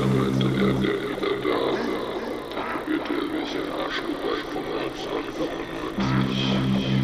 Als er anfing zu fliegen, hatte das Protein aus dem Boden